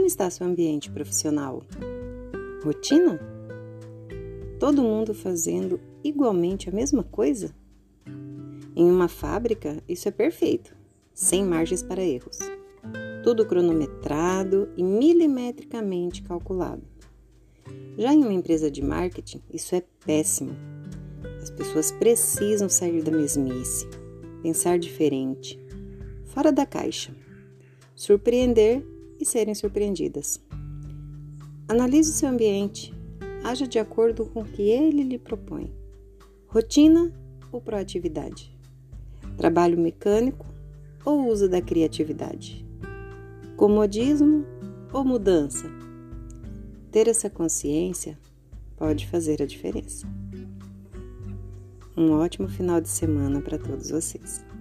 está seu ambiente profissional? Rotina? Todo mundo fazendo igualmente a mesma coisa? Em uma fábrica, isso é perfeito, sem margens para erros. Tudo cronometrado e milimetricamente calculado. Já em uma empresa de marketing, isso é péssimo. As pessoas precisam sair da mesmice, pensar diferente, fora da caixa, surpreender e serem surpreendidas. Analise o seu ambiente, haja de acordo com o que ele lhe propõe. Rotina ou proatividade? Trabalho mecânico ou uso da criatividade? Comodismo ou mudança? Ter essa consciência pode fazer a diferença. Um ótimo final de semana para todos vocês.